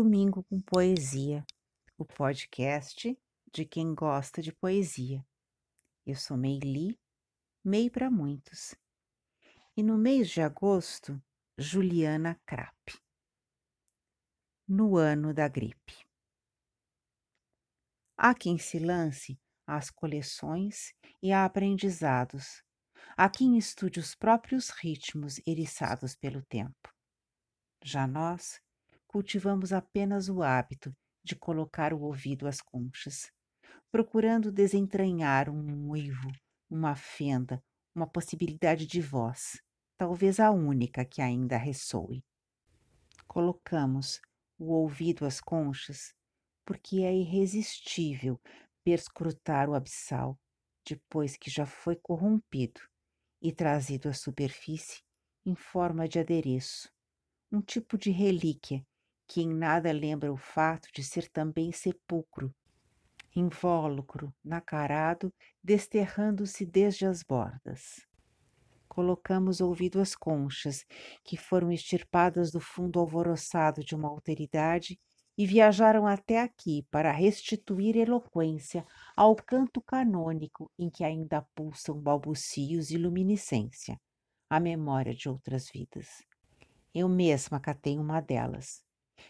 Domingo com Poesia, o podcast de quem gosta de poesia. Eu sou Meili, Mei para muitos. E no mês de agosto, Juliana Krapp. No ano da gripe. Há quem se lance às coleções e a aprendizados. Há quem estude os próprios ritmos eriçados pelo tempo. Já nós cultivamos apenas o hábito de colocar o ouvido às conchas, procurando desentranhar um uivo, uma fenda, uma possibilidade de voz, talvez a única que ainda ressoe. Colocamos o ouvido às conchas porque é irresistível perscrutar o abissal depois que já foi corrompido e trazido à superfície em forma de adereço, um tipo de relíquia que em nada lembra o fato de ser também sepulcro, invólucro, nacarado, desterrando-se desde as bordas. Colocamos ouvido às conchas, que foram extirpadas do fundo alvoroçado de uma alteridade e viajaram até aqui para restituir eloquência ao canto canônico em que ainda pulsam balbucios e luminiscência, a memória de outras vidas. Eu mesma catei uma delas,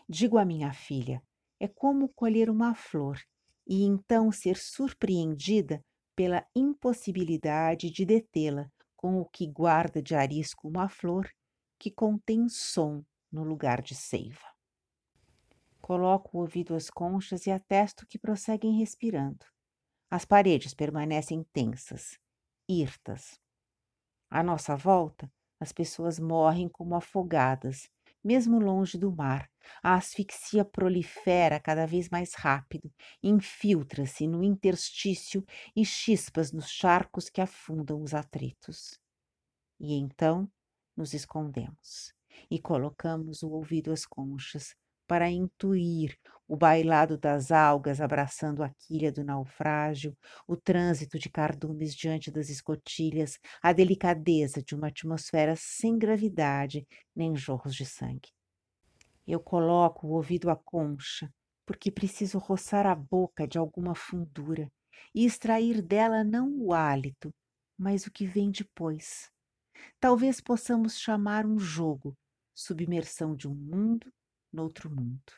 Digo à minha filha: é como colher uma flor e então ser surpreendida pela impossibilidade de detê-la com o que guarda de arisco uma flor que contém som no lugar de seiva. Coloco o ouvido às conchas e atesto que prosseguem respirando. As paredes permanecem tensas, hirtas. À nossa volta, as pessoas morrem como afogadas, mesmo longe do mar, a asfixia prolifera cada vez mais rápido, infiltra-se no interstício e chispas nos charcos que afundam os atritos. E então nos escondemos e colocamos o ouvido às conchas para intuir o bailado das algas abraçando a quilha do naufrágio, o trânsito de cardumes diante das escotilhas, a delicadeza de uma atmosfera sem gravidade nem jorros de sangue. Eu coloco o ouvido à concha, porque preciso roçar a boca de alguma fundura e extrair dela não o hálito, mas o que vem depois. Talvez possamos chamar um jogo, submersão de um mundo noutro mundo.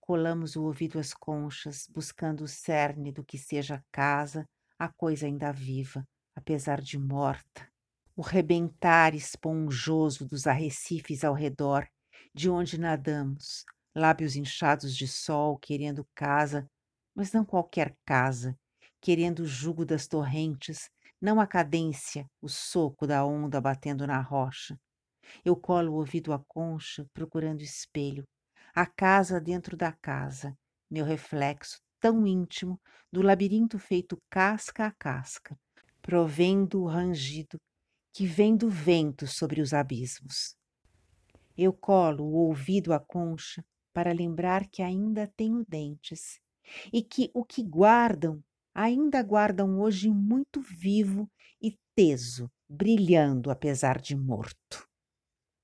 Colamos o ouvido às conchas, buscando o cerne do que seja casa, a coisa ainda viva, apesar de morta. O rebentar esponjoso dos arrecifes ao redor de onde nadamos, lábios inchados de sol, querendo casa, mas não qualquer casa, querendo o jugo das torrentes, não a cadência, o soco da onda batendo na rocha. Eu colo o ouvido à concha, procurando espelho, a casa dentro da casa, meu reflexo tão íntimo do labirinto feito casca a casca, provendo o rangido que vem do vento sobre os abismos. Eu colo o ouvido à concha para lembrar que ainda tenho dentes e que o que guardam ainda guardam hoje muito vivo e teso, brilhando apesar de morto.